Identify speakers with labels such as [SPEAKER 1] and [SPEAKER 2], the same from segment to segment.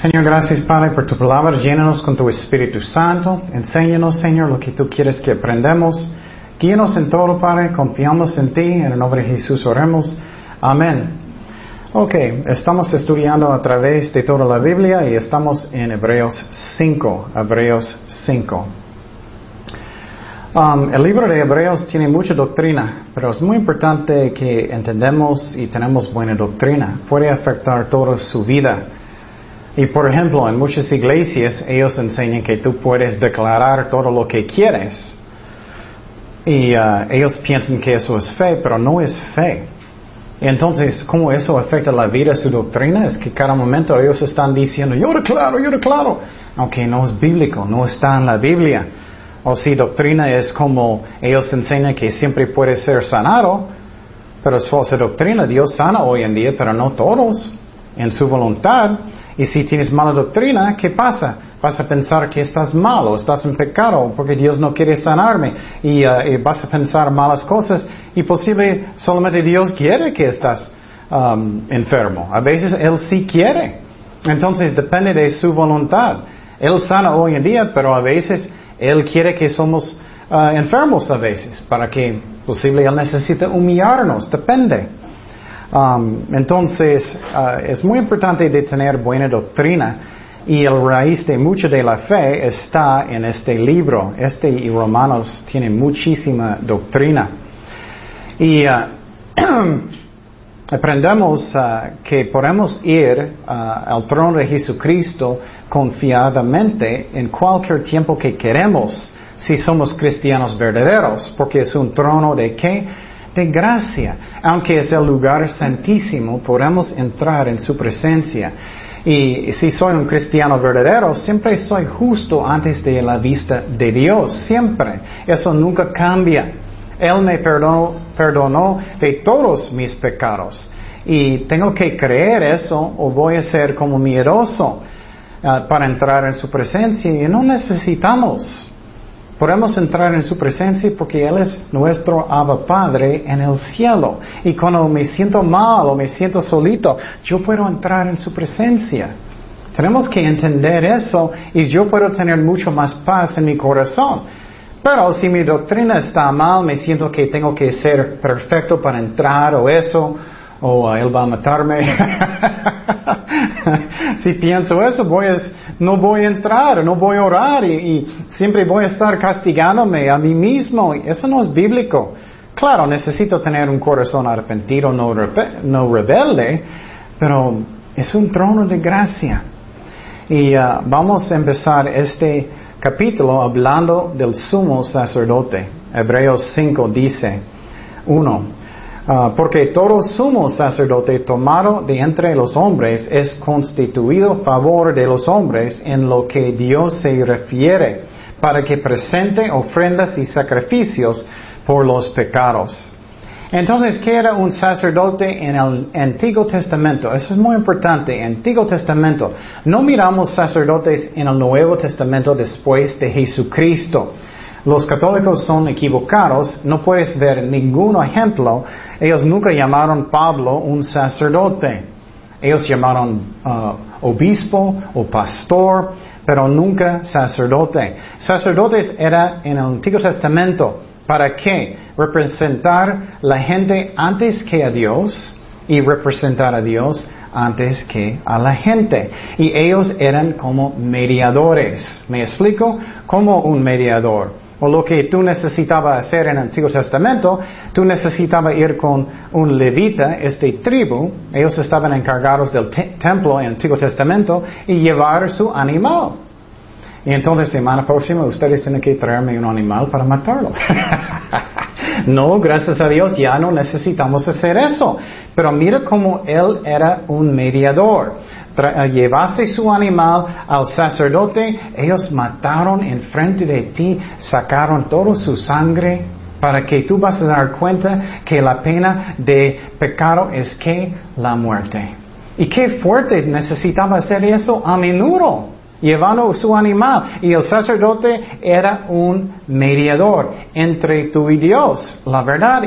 [SPEAKER 1] Señor, gracias Padre por tu palabra. Llénanos con tu Espíritu Santo. Enséñanos, Señor, lo que tú quieres que aprendamos. Guíanos en todo, Padre. Confiamos en ti. En el nombre de Jesús oremos. Amén. Ok, estamos estudiando a través de toda la Biblia y estamos en Hebreos 5. Hebreos 5. Um, el libro de Hebreos tiene mucha doctrina, pero es muy importante que entendamos y tenemos buena doctrina. Puede afectar toda su vida. Y por ejemplo, en muchas iglesias ellos enseñan que tú puedes declarar todo lo que quieres. Y uh, ellos piensan que eso es fe, pero no es fe. Entonces, ¿cómo eso afecta la vida, su doctrina? Es que cada momento ellos están diciendo, yo declaro, yo declaro, aunque no es bíblico, no está en la Biblia. O si doctrina es como ellos enseñan que siempre puede ser sanado, pero es falsa doctrina. Dios sana hoy en día, pero no todos, en su voluntad. Y si tienes mala doctrina, ¿qué pasa? Vas a pensar que estás malo, estás en pecado, porque Dios no quiere sanarme. Y, uh, vas a pensar malas cosas. Y posible solamente Dios quiere que estás um, enfermo. A veces Él sí quiere. Entonces depende de su voluntad. Él sana hoy en día, pero a veces él quiere que somos uh, enfermos a veces, para que posible Él necesita humillarnos, depende. Um, entonces, uh, es muy importante de tener buena doctrina y el raíz de mucha de la fe está en este libro. Este y Romanos tienen muchísima doctrina. Y uh, aprendemos que podemos ir al trono de Jesucristo confiadamente en cualquier tiempo que queremos si somos cristianos verdaderos, porque es un trono de qué? De gracia. Aunque es el lugar santísimo, podemos entrar en su presencia. Y si soy un cristiano verdadero, siempre soy justo antes de la vista de Dios, siempre. Eso nunca cambia. Él me perdonó, de todos mis pecados. Y tengo que creer eso o voy a ser como miedoso uh, para entrar en su presencia. Y no necesitamos. Podemos entrar en su presencia porque Él es nuestro Abba Padre en el cielo. Y cuando me siento mal o me siento solito, yo puedo entrar en su presencia. Tenemos que entender eso y yo puedo tener mucho más paz en mi corazón. Pero si mi doctrina está mal, me siento que tengo que ser perfecto para entrar o eso, o él va a matarme. si pienso eso, voy a, no voy a entrar, no voy a orar y, y, siempre voy a estar castigándome a mí mismo. Eso no es bíblico. Claro, necesito tener un corazón arrepentido, no, no rebelde, pero es un trono de gracia. Y uh, vamos a empezar este capítulo hablando del sumo sacerdote. Hebreos 5 dice, 1. Uh, porque todo sumo sacerdote tomado de entre los hombres es constituido favor de los hombres en lo que Dios se refiere, para que presente ofrendas y sacrificios por los pecados. Entonces, ¿qué era un sacerdote en el Antiguo Testamento? Eso es muy importante. Antiguo Testamento. No miramos sacerdotes en el Nuevo Testamento después de Jesucristo. Los católicos son equivocados. No puedes ver ningún ejemplo. Ellos nunca llamaron Pablo un sacerdote. Ellos llamaron uh, obispo o pastor, pero nunca sacerdote. Sacerdotes era en el Antiguo Testamento. ¿Para qué? Representar la gente antes que a Dios y representar a Dios antes que a la gente. Y ellos eran como mediadores. ¿Me explico? Como un mediador. O lo que tú necesitabas hacer en el Antiguo Testamento, tú necesitabas ir con un levita, este tribu, ellos estaban encargados del te templo en el Antiguo Testamento, y llevar su animal. Y entonces, semana próxima, ustedes tienen que traerme un animal para matarlo. no, gracias a Dios, ya no necesitamos hacer eso. Pero mira cómo él era un mediador. Tra llevaste su animal al sacerdote, ellos mataron enfrente de ti, sacaron toda su sangre para que tú vas a dar cuenta que la pena de pecado es que la muerte. Y qué fuerte necesitaba hacer eso a menudo. Llevando su animal. Y el sacerdote era un mediador entre tú y Dios, la verdad,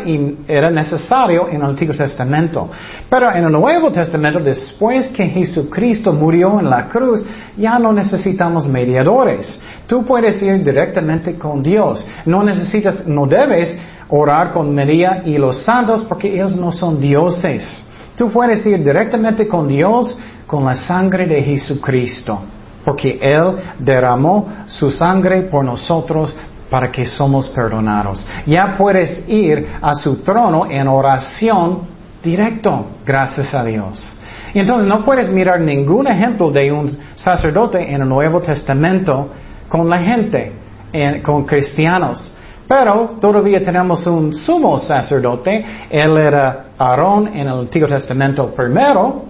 [SPEAKER 1] era necesario en el Antiguo Testamento. Pero en el Nuevo Testamento, después que Jesucristo murió en la cruz, ya no necesitamos mediadores. Tú puedes ir directamente con Dios. No necesitas, no debes orar con María y los santos porque ellos no son dioses. Tú puedes ir directamente con Dios con la sangre de Jesucristo porque Él derramó su sangre por nosotros para que somos perdonados. Ya puedes ir a su trono en oración directo, gracias a Dios. Y entonces no puedes mirar ningún ejemplo de un sacerdote en el Nuevo Testamento con la gente, con cristianos. Pero todavía tenemos un sumo sacerdote, él era Aarón en el Antiguo Testamento primero,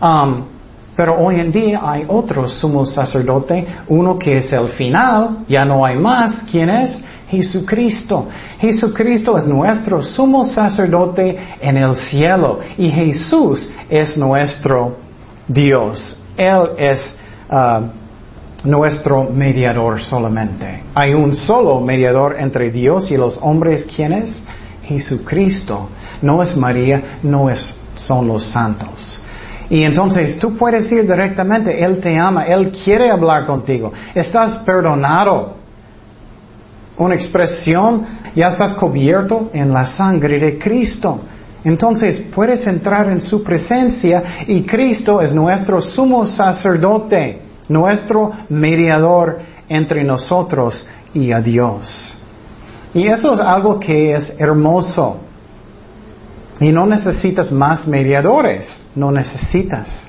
[SPEAKER 1] um, pero hoy en día hay otro sumo sacerdote, uno que es el final, ya no hay más. ¿Quién es? Jesucristo. Jesucristo es nuestro sumo sacerdote en el cielo y Jesús es nuestro Dios. Él es uh, nuestro mediador solamente. Hay un solo mediador entre Dios y los hombres. ¿Quién es? Jesucristo. No es María, no es, son los santos. Y entonces tú puedes ir directamente, Él te ama, Él quiere hablar contigo, estás perdonado. Una expresión, ya estás cubierto en la sangre de Cristo. Entonces puedes entrar en su presencia y Cristo es nuestro sumo sacerdote, nuestro mediador entre nosotros y a Dios. Y eso es algo que es hermoso. Y no necesitas más mediadores, no necesitas.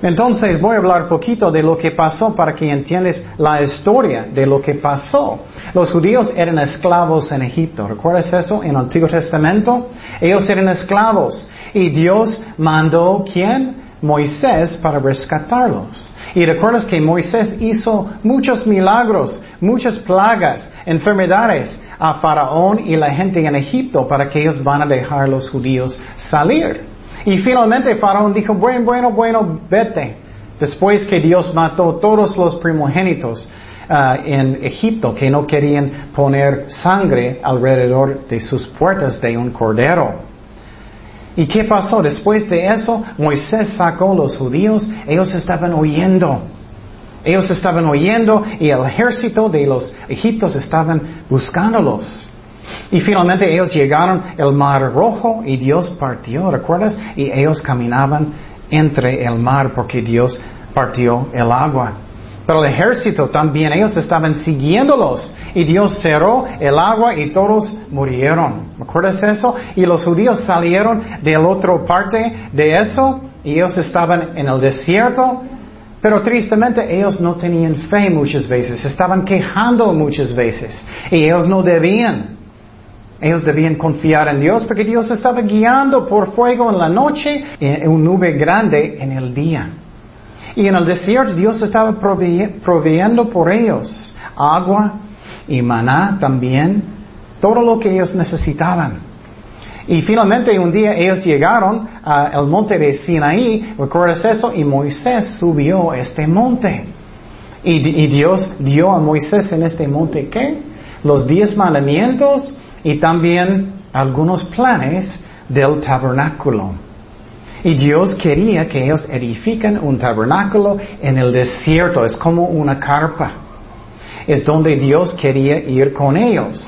[SPEAKER 1] Entonces voy a hablar un poquito de lo que pasó para que entiendas la historia de lo que pasó. Los judíos eran esclavos en Egipto. ¿Recuerdas eso en el Antiguo Testamento? Ellos eran esclavos y Dios mandó quién? Moisés para rescatarlos. Y recuerdas que Moisés hizo muchos milagros, muchas plagas, enfermedades a Faraón y la gente en Egipto para que ellos van a dejar a los judíos salir. Y finalmente Faraón dijo, bueno, bueno, bueno, vete. Después que Dios mató todos los primogénitos uh, en Egipto que no querían poner sangre alrededor de sus puertas de un cordero. ¿Y qué pasó? Después de eso, Moisés sacó a los judíos, ellos estaban oyendo. Ellos estaban oyendo y el ejército de los egipcios estaban buscándolos. Y finalmente ellos llegaron al mar rojo y Dios partió, ¿recuerdas? Y ellos caminaban entre el mar porque Dios partió el agua. Pero el ejército también, ellos estaban siguiéndolos y Dios cerró el agua y todos murieron. ¿Recuerdas eso? Y los judíos salieron de la otra parte de eso y ellos estaban en el desierto pero tristemente ellos no tenían fe muchas veces, estaban quejando muchas veces y ellos no debían. Ellos debían confiar en Dios porque Dios estaba guiando por fuego en la noche y una nube grande en el día. Y en el desierto Dios estaba proveyendo por ellos agua y maná también, todo lo que ellos necesitaban. Y finalmente un día ellos llegaron al monte de Sinaí, ¿recuerdas eso? Y Moisés subió este monte. Y, Dios dio a Moisés en este monte, ¿qué? Los diez mandamientos y también algunos planes del tabernáculo. Y Dios quería que ellos edifiquen un tabernáculo en el desierto, es como una carpa. Es donde Dios quería ir con ellos.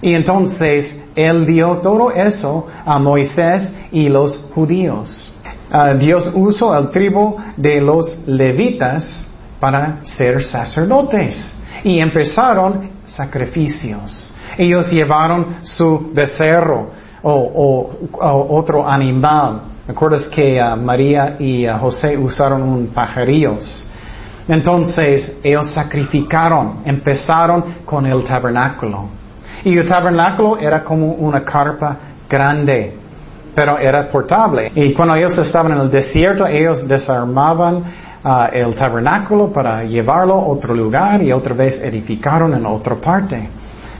[SPEAKER 1] Y entonces él dio todo eso a Moisés y los judíos. Ah, Dios usó el tribu de los levitas para ser sacerdotes y empezaron sacrificios. Ellos llevaron su becerro o, otro animal. ¿Recuerdas que ah, María y ah, José usaron un pajarillos? Entonces ellos sacrificaron, empezaron con el tabernáculo. Y el tabernáculo era como una carpa grande, pero era portable. Y cuando ellos estaban en el desierto, ellos desarmaban ah, el tabernáculo para llevarlo a otro lugar y otra vez edificaron en otra parte.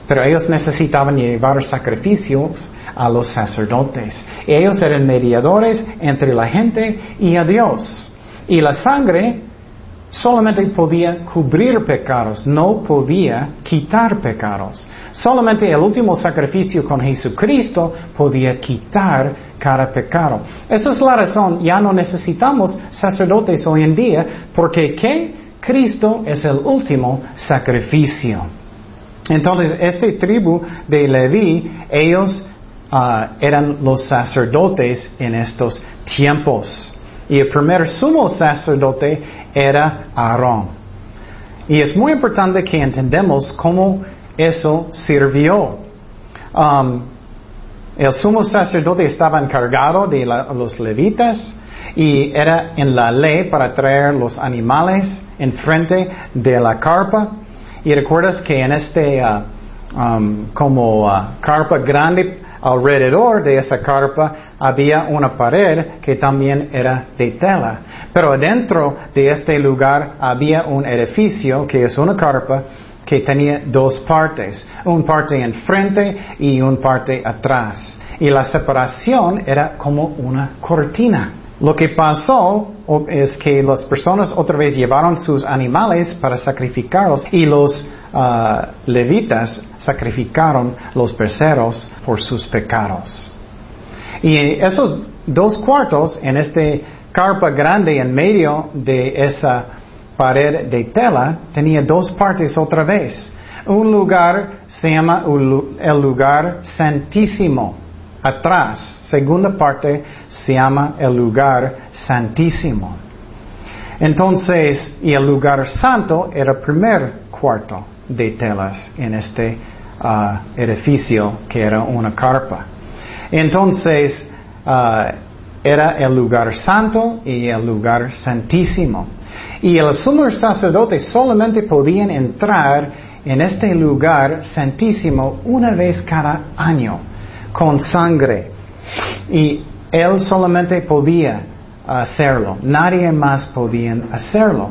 [SPEAKER 1] Pero ellos necesitaban llevar sacrificios a los sacerdotes. Ellos eran mediadores entre la gente y a Dios. Y la sangre solamente podía cubrir pecados, no podía quitar pecados. Solamente el último sacrificio con Jesucristo podía quitar cada pecado. Esa es la razón, ya no necesitamos sacerdotes hoy en día, porque ¿qué? Cristo es el último sacrificio. Entonces, este tribu de Leví, ellos ah, eran los sacerdotes en estos tiempos. Y el primer sumo sacerdote era Aarón. Y es muy importante que entendamos cómo eso sirvió. Um, el sumo sacerdote estaba encargado de los levitas y era en la ley para traer los animales enfrente de la carpa. Y recuerdas que en este uh, um, como uh, carpa grande alrededor de esa carpa había una pared que también era de tela. Pero dentro de este lugar había un edificio que es una carpa que tenía dos partes, un parte enfrente y un parte atrás. Y la separación era como una cortina. Lo que pasó es que las personas otra vez llevaron sus animales para sacrificarlos y los uh, levitas sacrificaron los becerros por sus pecados. Y esos dos cuartos en este carpa grande en medio de esa pared de tela tenía dos partes otra vez. Un lugar se llama el lugar santísimo. Atrás, segunda parte, se llama el lugar santísimo. Entonces, y el lugar santo era el primer cuarto de telas en este uh, edificio que era una carpa. Entonces, uh, era el lugar santo y el lugar santísimo. Y el sumo sacerdote solamente podían entrar en este lugar santísimo una vez cada año con sangre. Y él solamente podía hacerlo. Nadie más podía hacerlo.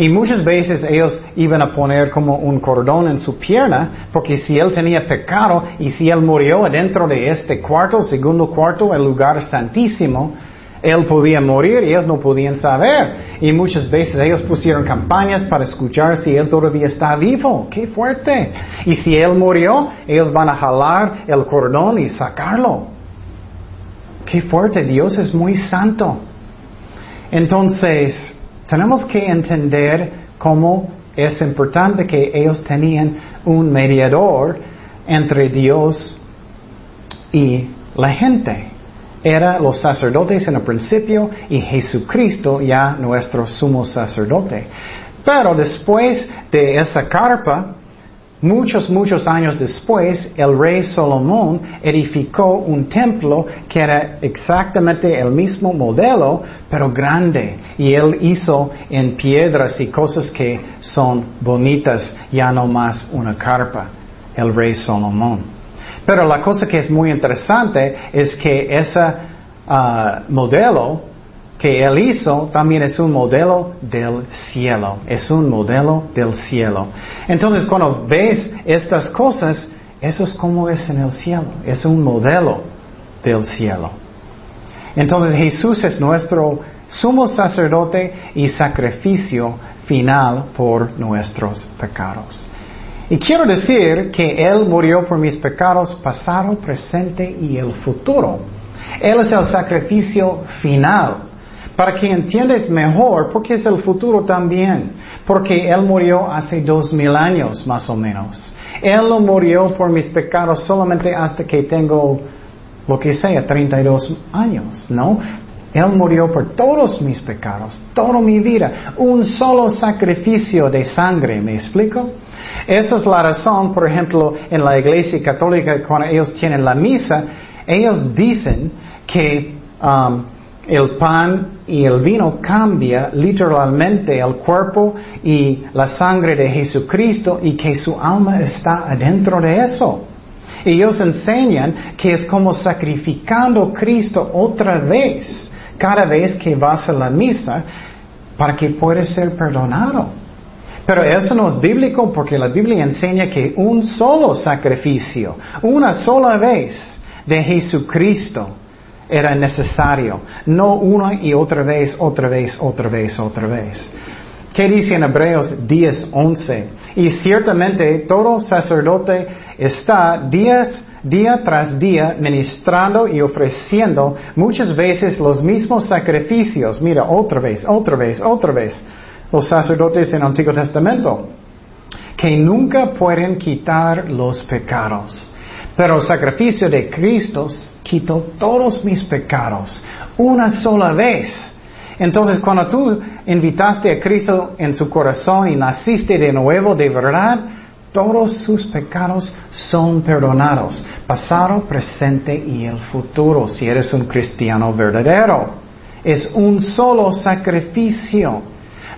[SPEAKER 1] Y muchas veces ellos iban a poner como un cordón en su pierna, porque si él tenía pecado y si él murió dentro de este cuarto, segundo cuarto, el lugar santísimo, él podía morir y ellos no podían saber. Y muchas veces ellos pusieron campañas para escuchar si él todavía está vivo. ¡Qué fuerte! Y si él murió, ellos van a jalar el cordón y sacarlo. ¡Qué fuerte! Dios es muy santo. Entonces, tenemos que entender cómo es importante que ellos tenían un mediador entre Dios y la gente era los sacerdotes en el principio y Jesucristo ya nuestro sumo sacerdote. Pero después de esa carpa, muchos, muchos años después, el rey Salomón edificó un templo que era exactamente el mismo modelo, pero grande. Y él hizo en piedras y cosas que son bonitas, ya no más una carpa, el rey Salomón. Pero la cosa que es muy interesante es que ese ah, modelo que él hizo también es un modelo del cielo, es un modelo del cielo. Entonces cuando ves estas cosas, eso es como es en el cielo, es un modelo del cielo. Entonces Jesús es nuestro sumo sacerdote y sacrificio final por nuestros pecados. Y quiero decir que Él murió por mis pecados pasado, presente y el futuro. Él es el sacrificio final. Para que entiendas mejor, porque es el futuro también. Porque Él murió hace dos mil años, más o menos. Él no murió por mis pecados solamente hasta que tengo, lo que sea, 32 años, ¿no? Él murió por todos mis pecados, toda mi vida. Un solo sacrificio de sangre, ¿me explico? Esa es la razón, por ejemplo, en la iglesia católica, cuando ellos tienen la misa, ellos dicen que um, el pan y el vino cambia literalmente el cuerpo y la sangre de Jesucristo y que su alma está adentro de eso. Ellos enseñan que es como sacrificando Cristo otra vez, cada vez que vas a la misa, para que puedas ser perdonado. Pero eso no es bíblico porque la Biblia enseña que un solo sacrificio, una sola vez de Jesucristo era necesario, no una y otra vez, otra vez, otra vez, otra vez. ¿Qué dice en Hebreos 10:11? Y ciertamente todo sacerdote está días, día tras día ministrando y ofreciendo muchas veces los mismos sacrificios. Mira, otra vez, otra vez, otra vez. Los sacerdotes en el Antiguo Testamento que nunca pueden quitar los pecados. Pero el sacrificio de Cristo quitó todos mis pecados una sola vez. Entonces, cuando tú invitaste a Cristo en su corazón y naciste de nuevo de verdad, todos sus pecados son perdonados, pasado, presente y el futuro, si eres un cristiano verdadero. Es un solo sacrificio.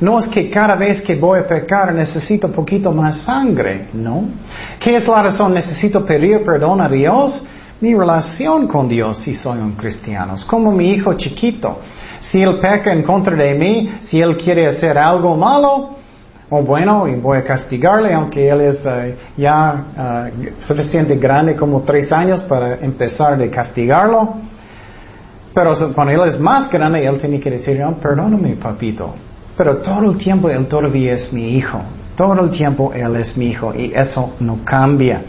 [SPEAKER 1] No es que cada vez que voy a pecar necesito poquito más sangre, ¿no? ¿Qué es la razón? Necesito pedir perdón a Dios. Mi relación con Dios si soy un cristiano. Es como mi hijo chiquito. Si él peca en contra de mí, si él quiere hacer algo malo, o bueno, y voy a castigarle, aunque él es eh, ya uh, suficiente grande como tres años para empezar de castigarlo. Pero cuando él es más grande, él tiene que decir, no, perdóname, papito. Pero todo el tiempo Él todavía es mi hijo. Todo el tiempo Él es mi hijo y eso no cambia.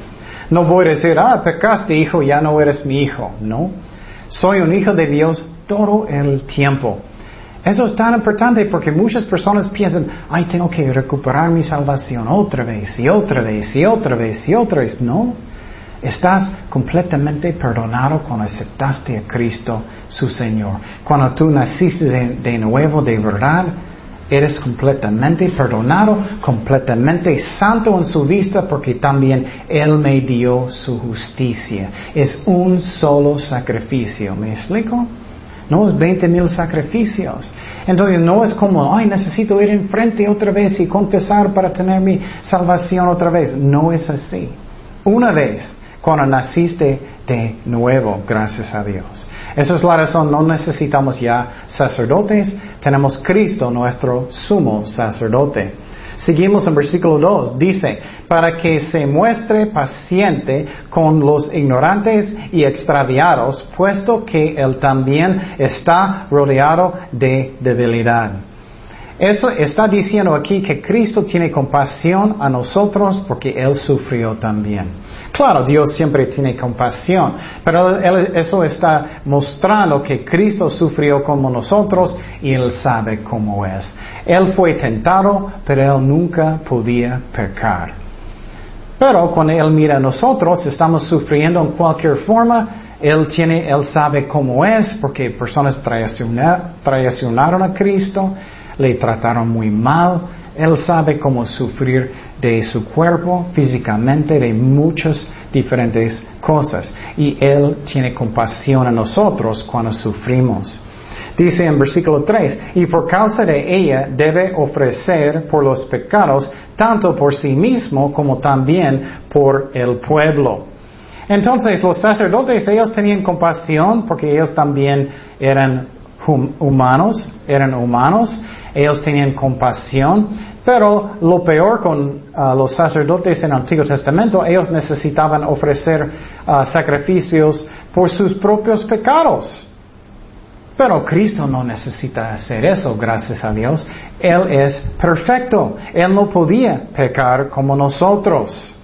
[SPEAKER 1] No voy a decir, ah, pecaste hijo, ya no eres mi hijo. No. Soy un hijo de Dios todo el tiempo. Eso es tan importante porque muchas personas piensan, ay, tengo que recuperar mi salvación otra vez y otra vez y otra vez y otra vez. No. Estás completamente perdonado cuando aceptaste a Cristo, su Señor. Cuando tú naciste de nuevo de verdad, Eres completamente perdonado, completamente santo en su vista porque también Él me dio su justicia. Es un solo sacrificio. ¿Me explico? No es 20 mil sacrificios. Entonces no es como, ay, necesito ir enfrente otra vez y confesar para tener mi salvación otra vez. No es así. Una vez, cuando naciste de nuevo, gracias a Dios. Esa es la razón, no necesitamos ya sacerdotes, tenemos Cristo, nuestro sumo sacerdote. Seguimos en versículo 2, dice, para que se muestre paciente con los ignorantes y extraviados, puesto que él también está rodeado de debilidad. Eso está diciendo aquí que Cristo tiene compasión a nosotros porque Él sufrió también. Claro, Dios siempre tiene compasión, pero eso está mostrando que Cristo sufrió como nosotros y Él sabe cómo es. Él fue tentado, pero Él nunca podía pecar. Pero cuando Él mira a nosotros, estamos sufriendo en cualquier forma, Él tiene, Él sabe cómo es, porque personas traicionaron a Cristo, le trataron muy mal, Él sabe cómo sufrir de su cuerpo físicamente, de muchas diferentes cosas. Y Él tiene compasión a nosotros cuando sufrimos. Dice en versículo 3, y por causa de ella debe ofrecer por los pecados, tanto por sí mismo como también por el pueblo. Entonces los sacerdotes, ellos tenían compasión porque ellos también eran humanos, eran humanos, ellos tenían compasión, pero lo peor con ah, los sacerdotes en el Antiguo Testamento, ellos necesitaban ofrecer ah, sacrificios por sus propios pecados. Pero Cristo no necesita hacer eso, gracias a Dios. Él es perfecto. Él no podía pecar como nosotros.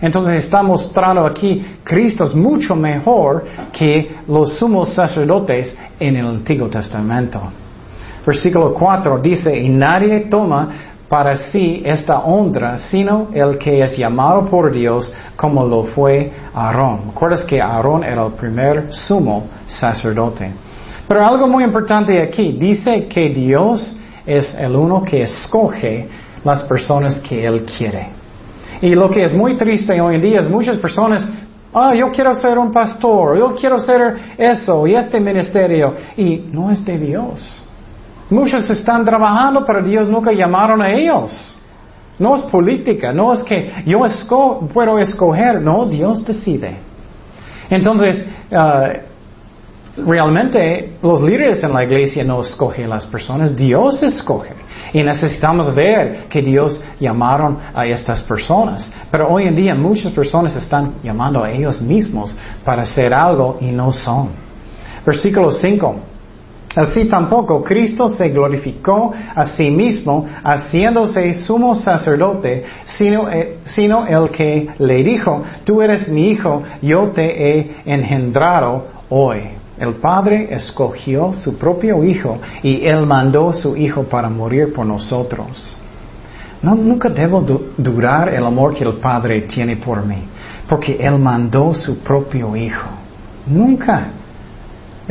[SPEAKER 1] Entonces está mostrando aquí, Cristo es mucho mejor que los sumos sacerdotes en el Antiguo Testamento. Versículo 4 dice, y nadie toma para sí esta honra, sino el que es llamado por Dios como lo fue Aarón. ¿Recuerdas que Aarón era el primer sumo sacerdote? Pero algo muy importante aquí, dice que Dios es el uno que escoge las personas que Él quiere. Y lo que es muy triste hoy en día es muchas personas, ah, yo quiero ser un pastor, yo quiero ser eso y este ministerio, y no es de Dios. Muchos están trabajando, pero Dios nunca llamaron a ellos. No es política, no es que yo puedo escoger, no, Dios decide. Entonces, uh, realmente los líderes en la iglesia no escogen las personas, Dios escoge. Y necesitamos ver que Dios llamaron a estas personas. Pero hoy en día muchas personas están llamando a ellos mismos para hacer algo y no son. Versículo 5. Así tampoco Cristo se glorificó a sí mismo haciéndose sumo sacerdote, sino, eh, sino, el que le dijo, tú eres mi hijo, yo te he engendrado hoy. El Padre escogió su propio hijo y él mandó su hijo para morir por nosotros. No, nunca debo durar el amor que el Padre tiene por mí, porque él mandó su propio hijo. Nunca.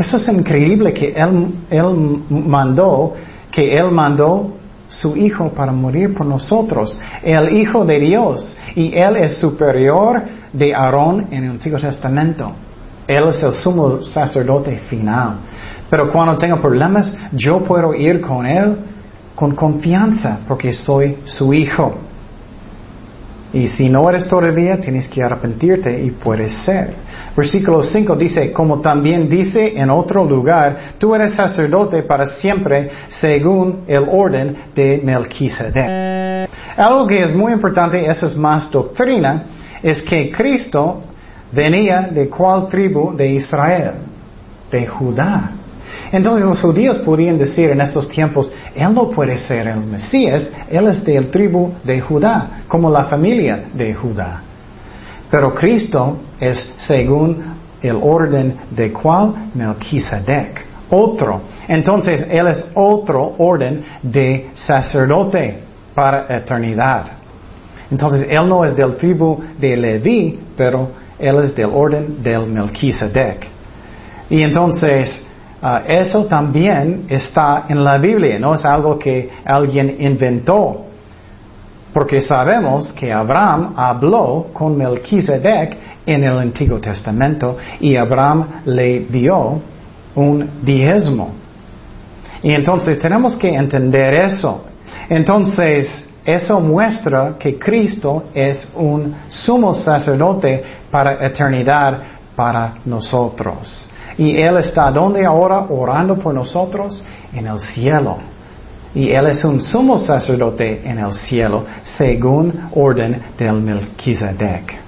[SPEAKER 1] Eso es increíble que él, él mandó, que Él mandó su Hijo para morir por nosotros, el Hijo de Dios, y Él es superior de Aarón en el Antiguo Testamento. Él es el sumo sacerdote final. Pero cuando tengo problemas, yo puedo ir con Él con confianza, porque soy su Hijo. Y si no eres todavía, tienes que arrepentirte y puedes ser. Versículo 5 dice, como también dice en otro lugar, tú eres sacerdote para siempre según el orden de Melquisedec. Algo que es muy importante, eso es más doctrina, es que Cristo venía de cuál tribu de Israel? De Judá. Entonces los judíos podían decir en esos tiempos, Él no puede ser el Mesías, Él es del tribu de Judá, como la familia de Judá. Pero Cristo es según el orden de cuál Melquisedec, otro. Entonces Él es otro orden de sacerdote para eternidad. Entonces Él no es del tribu de Leví, pero Él es del orden del Melquisedec. Y entonces Ah, eso también está en la Biblia, no es algo que alguien inventó. Porque sabemos que Abraham habló con Melquisedec en el Antiguo Testamento y Abraham le dio un diezmo. Y entonces tenemos que entender eso. Entonces, eso muestra que Cristo es un sumo sacerdote para eternidad para nosotros. Y Él está donde ahora orando por nosotros en el cielo. Y Él es un sumo sacerdote en el cielo según orden del Melquisedec.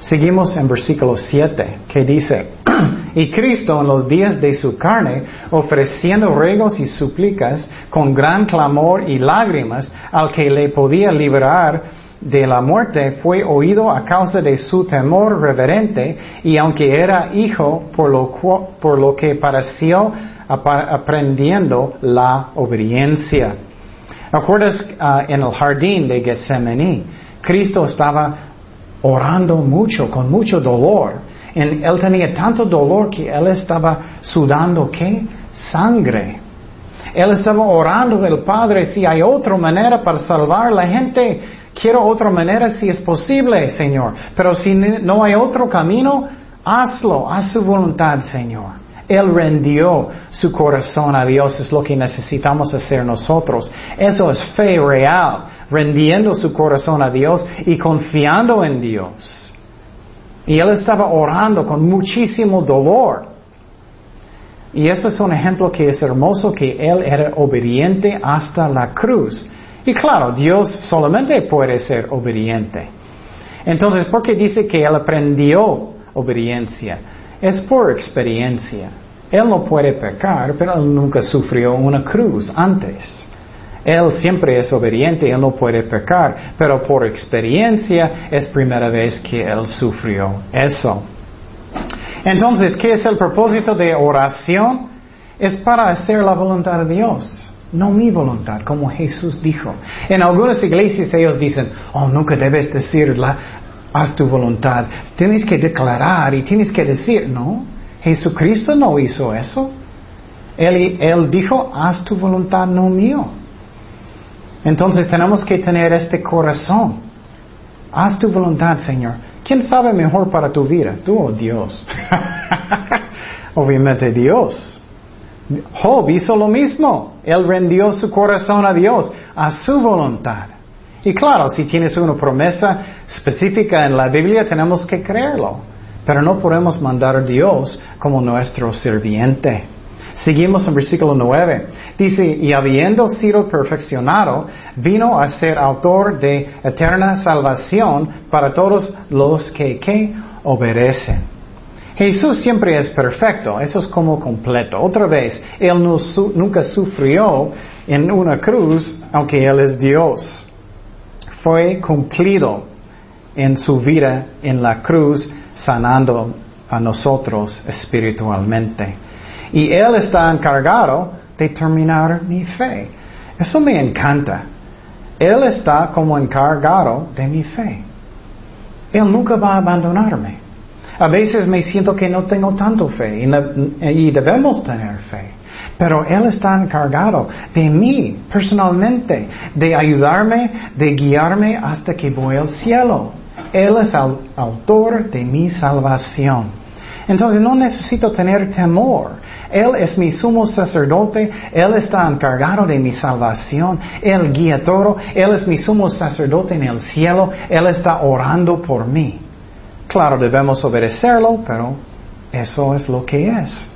[SPEAKER 1] Seguimos en versículo 7 que dice, y Cristo en los días de su carne, ofreciendo ruegos y súplicas con gran clamor y lágrimas al que le podía liberar de la muerte fue oído a causa de su temor reverente y aunque era hijo por lo, por lo que pareció aprendiendo la obediencia. ¿Acuerdas ah, en el jardín de Getsemaní? Cristo estaba orando mucho, con mucho dolor. él tenía tanto dolor que él estaba sudando. Sangre. Él estaba orando al Padre si hay otra manera para salvar a la gente Quiero otra manera si es posible, Señor. Pero si no hay otro camino, hazlo, haz su voluntad, Señor. Él rendió su corazón a Dios, es lo que necesitamos hacer nosotros. Eso es fe real, rendiendo su corazón a Dios y confiando en Dios. Y él estaba orando con muchísimo dolor. Y eso es un ejemplo que es hermoso, que él era obediente hasta la cruz. Y claro, Dios solamente puede ser obediente. Entonces, ¿por qué dice que él aprendió obediencia? Es por experiencia. Él no puede pecar, pero él nunca sufrió una cruz antes. Él siempre es obediente, él no puede pecar, pero por experiencia es primera vez que él sufrió eso. Entonces, ¿qué es el propósito de oración? Es para hacer la voluntad de Dios no mi voluntad, como Jesús dijo. En algunas iglesias ellos dicen, oh, nunca debes decirla, haz tu voluntad. Tienes que declarar y tienes que decir, no, Jesucristo no hizo eso. Él, dijo, haz tu voluntad, no mío. Entonces tenemos que tener este corazón. Haz tu voluntad, Señor. ¿Quién sabe mejor para tu vida? Tú o Dios. Obviamente Dios. Job hizo lo mismo. Él rendió su corazón a Dios, a su voluntad. Y claro, si tienes una promesa específica en la Biblia, tenemos que creerlo. Pero no podemos mandar a Dios como nuestro serviente. Seguimos en versículo 9. Dice, y habiendo sido perfeccionado, vino a ser autor de eterna salvación para todos los que, que obedecen. Jesús siempre es perfecto, eso es como completo. Otra vez, Él nunca sufrió en una cruz, aunque Él es Dios. Fue cumplido en su vida en la cruz, sanando a nosotros espiritualmente. Y Él está encargado de terminar mi fe. Eso me encanta. Él está como encargado de mi fe. Él nunca va a abandonarme. A veces me siento que no tengo tanto fe y, debemos tener fe. Pero Él está encargado de mí personalmente, de ayudarme, de guiarme hasta que voy al cielo. Él es el autor de mi salvación. Entonces no necesito tener temor. Él es mi sumo sacerdote, Él está encargado de mi salvación, Él guía todo, Él es mi sumo sacerdote en el cielo, Él está orando por mí. Claro, debemos obedecerlo, pero eso es lo que es.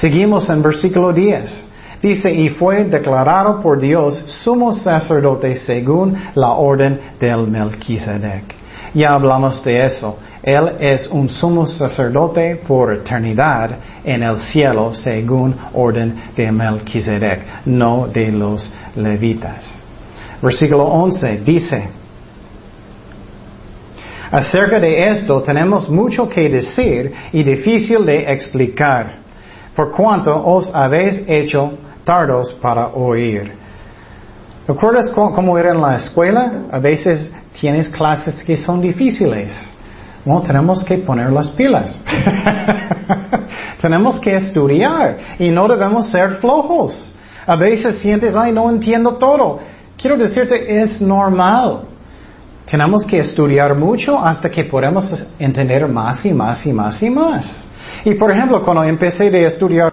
[SPEAKER 1] Seguimos en versículo 10. Dice, y fue declarado por Dios sumo sacerdote según la orden del Melquisedec. Ya hablamos de eso. Él es un sumo sacerdote por eternidad en el cielo según orden de Melquisedec, no de los levitas. Versículo 11 dice, Acerca de esto tenemos mucho que decir y difícil de explicar, por cuanto os habéis hecho tardos para oír. ¿Recuerdas cómo era en la escuela? A veces tienes clases que son difíciles. Bueno, tenemos que poner las pilas. tenemos que estudiar y no debemos ser flojos. A veces sientes, ay, no entiendo todo. Quiero decirte, es normal. Tenemos que estudiar mucho hasta que podamos entender más y más y más y más. Y por ejemplo, cuando empecé a estudiar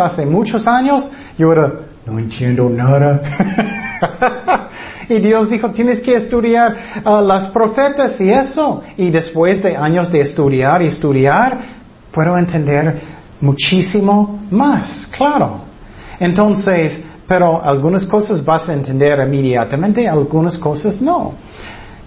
[SPEAKER 1] hace muchos años, yo era, no entiendo nada. y Dios dijo, tienes que estudiar uh, las profetas y eso. Y después de años de estudiar y estudiar, puedo entender muchísimo más, claro. Entonces, pero algunas cosas vas a entender inmediatamente, algunas cosas no.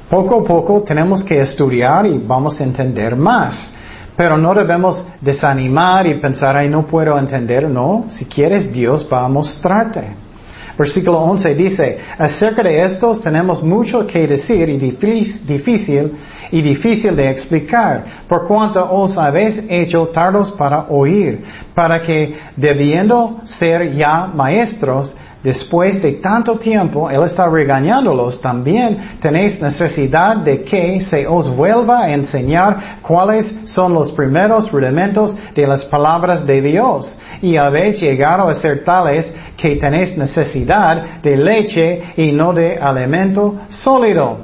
[SPEAKER 1] Poco a poco tenemos que estudiar y vamos a entender más. Pero no debemos desanimar y pensar, ay, no puedo entender. No, si quieres, Dios va a mostrarte. Versículo 11 dice, acerca de estos tenemos mucho que decir y difícil y difícil de explicar, por cuanto os habéis hecho tardos para oír, para que, debiendo ser ya maestros, Después de tanto tiempo, Él está regañándolos, también tenéis necesidad de que se os vuelva a enseñar cuáles son los primeros rudimentos de las palabras de Dios. Y habéis llegado a ser tales que tenéis necesidad de leche y no de alimento sólido.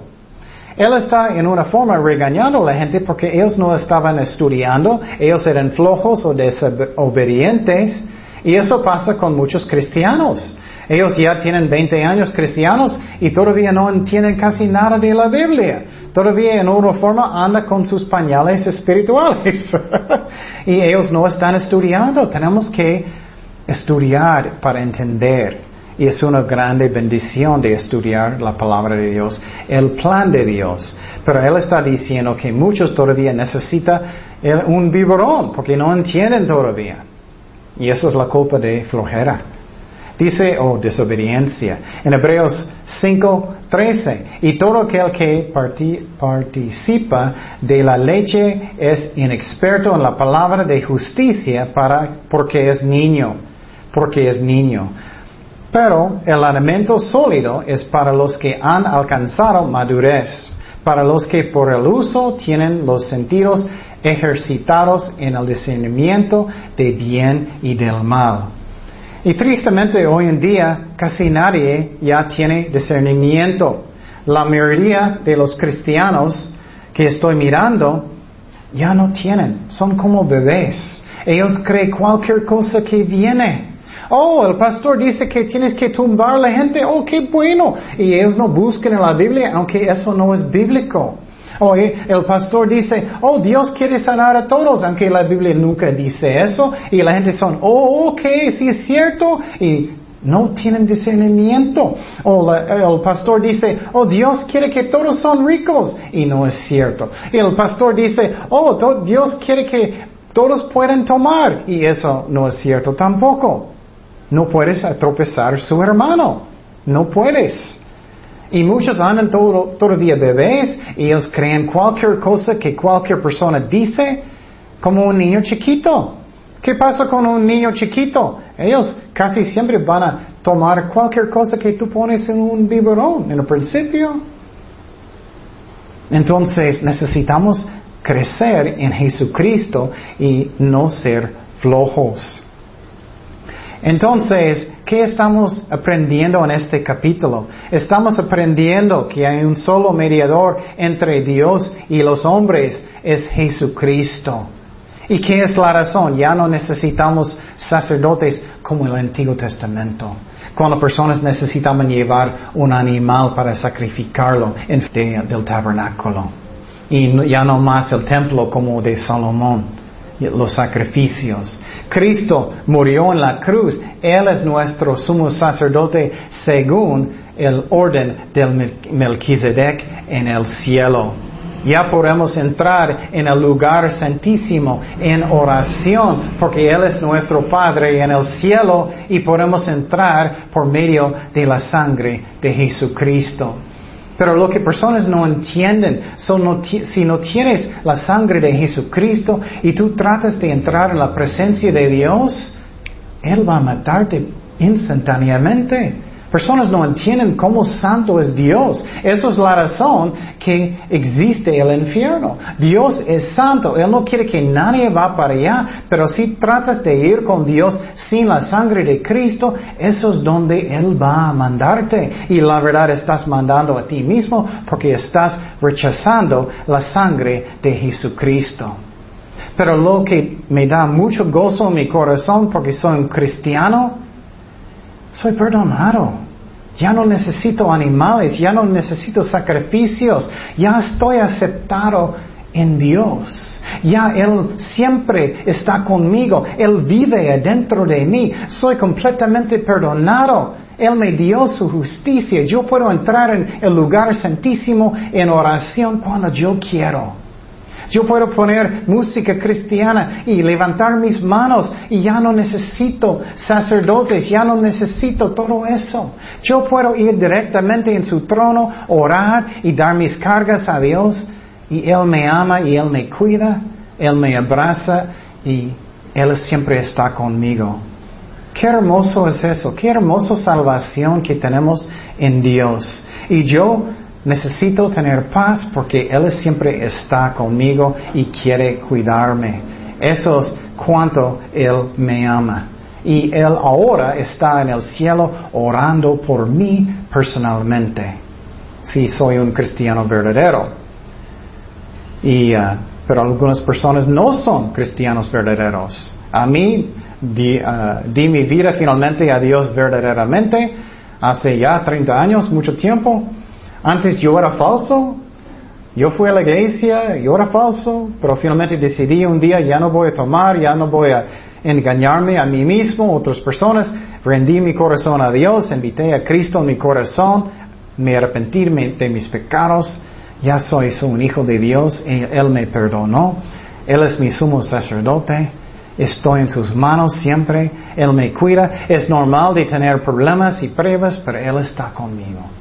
[SPEAKER 1] Él está en una forma regañando a la gente porque ellos no estaban estudiando, ellos eran flojos o desobedientes. Y eso pasa con muchos cristianos. Ellos ya tienen 20 años cristianos y todavía no entienden casi nada de la Biblia. Todavía en una forma anda con sus pañales espirituales. y ellos no están estudiando. Tenemos que estudiar para entender. Y es una grande bendición de estudiar la palabra de Dios, el plan de Dios. Pero Él está diciendo que muchos todavía necesitan un biberón porque no entienden todavía. Y eso es la culpa de flojera. Dice, oh, desobediencia. En Hebreos 5.13, y todo aquel que participa de la leche es inexperto en la palabra de justicia para, porque es niño, porque es niño. Pero el alimento sólido es para los que han alcanzado madurez, para los que por el uso tienen los sentidos ejercitados en el discernimiento de bien y del mal. Y tristemente hoy en día casi nadie ya tiene discernimiento. La mayoría de los cristianos que estoy mirando ya no tienen, son como bebés. Ellos creen cualquier cosa que viene. Oh, el pastor dice que tienes que tumbar a la gente. Oh, qué bueno. Y ellos no buscan en la Biblia, aunque eso no es bíblico. Oye, el pastor dice, oh, Dios quiere sanar a todos, aunque la Biblia nunca dice eso. Y la gente son, oh, ok, sí es cierto. Y No tienen discernimiento. O el pastor dice, oh, Dios quiere que todos son ricos. Y no es cierto. El pastor dice, oh, Dios quiere que todos puedan tomar. Y eso no es cierto tampoco. No puedes tropezar su hermano. No puedes. Y muchos andan todo, todavía bebés y ellos creen cualquier cosa que cualquier persona dice como un niño chiquito. ¿Qué pasa con un niño chiquito? Ellos casi siempre van a tomar cualquier cosa que tú pones en un biberón en el principio. Entonces necesitamos crecer en Jesucristo y no ser flojos. Entonces, ¿qué estamos aprendiendo en este capítulo? Estamos aprendiendo que hay un solo mediador entre Dios y los hombres, es Jesucristo. ¿Y qué es la razón? Ya no necesitamos sacerdotes como el Antiguo Testamento. Cuando personas necesitaban llevar un animal para sacrificarlo en del tabernáculo. Y ya no más el templo como de Salomón, los sacrificios. Cristo murió en la cruz. Él es nuestro sumo sacerdote según el orden del Melquisedec en el cielo. Ya podemos entrar en el lugar santísimo en oración, porque Él es nuestro Padre en el cielo y podemos entrar por medio de la sangre de Jesucristo. Pero lo que personas no entienden, son si no tienes la sangre de Jesucristo y tú tratas de entrar en la presencia de Dios, Él va a matarte instantáneamente. Personas no entienden cómo santo es Dios. Esa es la razón que existe el infierno. Dios es santo. Él no quiere que nadie va para allá, pero si tratas de ir con Dios sin la sangre de Cristo, eso es donde Él va a mandarte. Y la verdad estás mandando a ti mismo porque estás rechazando la sangre de Jesucristo. Pero lo que me da mucho gozo en mi corazón porque soy un cristiano, soy perdonado. Ya no necesito animales, ya no necesito sacrificios, ya estoy aceptado en Dios. Ya Él siempre está conmigo, Él vive adentro de mí, soy completamente perdonado. Él me dio su justicia, yo puedo entrar en el lugar santísimo en oración cuando yo quiero. Yo puedo poner música cristiana y levantar mis manos y ya no necesito sacerdotes, ya no necesito todo eso. Yo puedo ir directamente en su trono, orar y dar mis cargas a Dios y Él me ama y Él me cuida, Él me abraza y Él siempre está conmigo. Qué hermoso es eso, qué hermosa salvación que tenemos en Dios. Y yo Necesito tener paz porque Él siempre está conmigo y quiere cuidarme. Eso es cuanto Él me ama. Y Él ahora está en el cielo orando por mí personalmente. Si soy un cristiano verdadero. Y, uh, pero algunas personas no son cristianos verdaderos. A mí di, uh, di mi vida finalmente a Dios verdaderamente hace ya 30 años, mucho tiempo. Antes yo era falso, yo fui a la iglesia, yo era falso, pero finalmente decidí un día ya no voy a tomar, ya no voy a engañarme a mí mismo, otras personas, rendí mi corazón a Dios, invité a Cristo en mi corazón, me arrepentí de mis pecados, ya soy, soy un hijo de Dios, y Él me perdonó, Él es mi sumo sacerdote, estoy en sus manos siempre, Él me cuida, es normal de tener problemas y pruebas, pero Él está conmigo.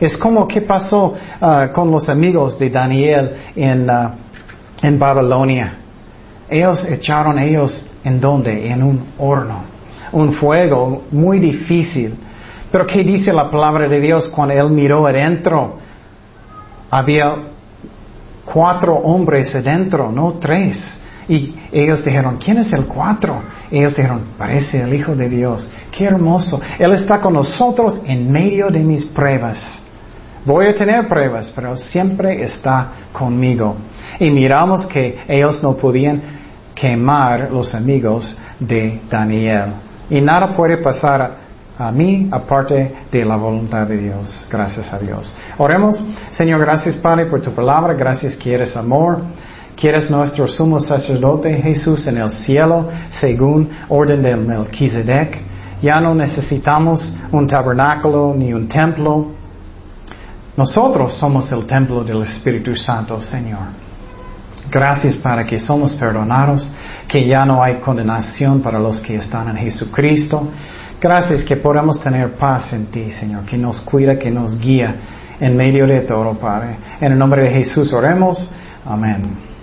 [SPEAKER 1] Es como que pasó uh, con los amigos de Daniel en, uh, en Babilonia. Ellos echaron ellos en donde? En un horno, un fuego muy difícil. Pero ¿qué dice la palabra de Dios cuando él miró adentro? Había cuatro hombres adentro, no tres. Y ellos dijeron, ¿quién es el cuatro? Ellos dijeron, parece el Hijo de Dios. Qué hermoso. Él está con nosotros en medio de mis pruebas. Voy a tener pruebas, pero siempre está conmigo. Y miramos que ellos no podían quemar los amigos de Daniel. Y nada puede pasar a mí aparte de la voluntad de Dios. Gracias a Dios. Oremos. Señor, gracias Padre por tu palabra. Gracias que eres amor. Que eres nuestro sumo sacerdote Jesús en el cielo según orden del Melquisedec. Ya no necesitamos un tabernáculo ni un templo. Nosotros somos el templo del Espíritu Santo, Señor. Gracias para que somos perdonados, que ya no hay condenación para los que están en Jesucristo. Gracias que podamos tener paz en ti, Señor, que nos cuida, que nos guía en medio de todo, Padre. En el nombre de Jesús oremos. Amén.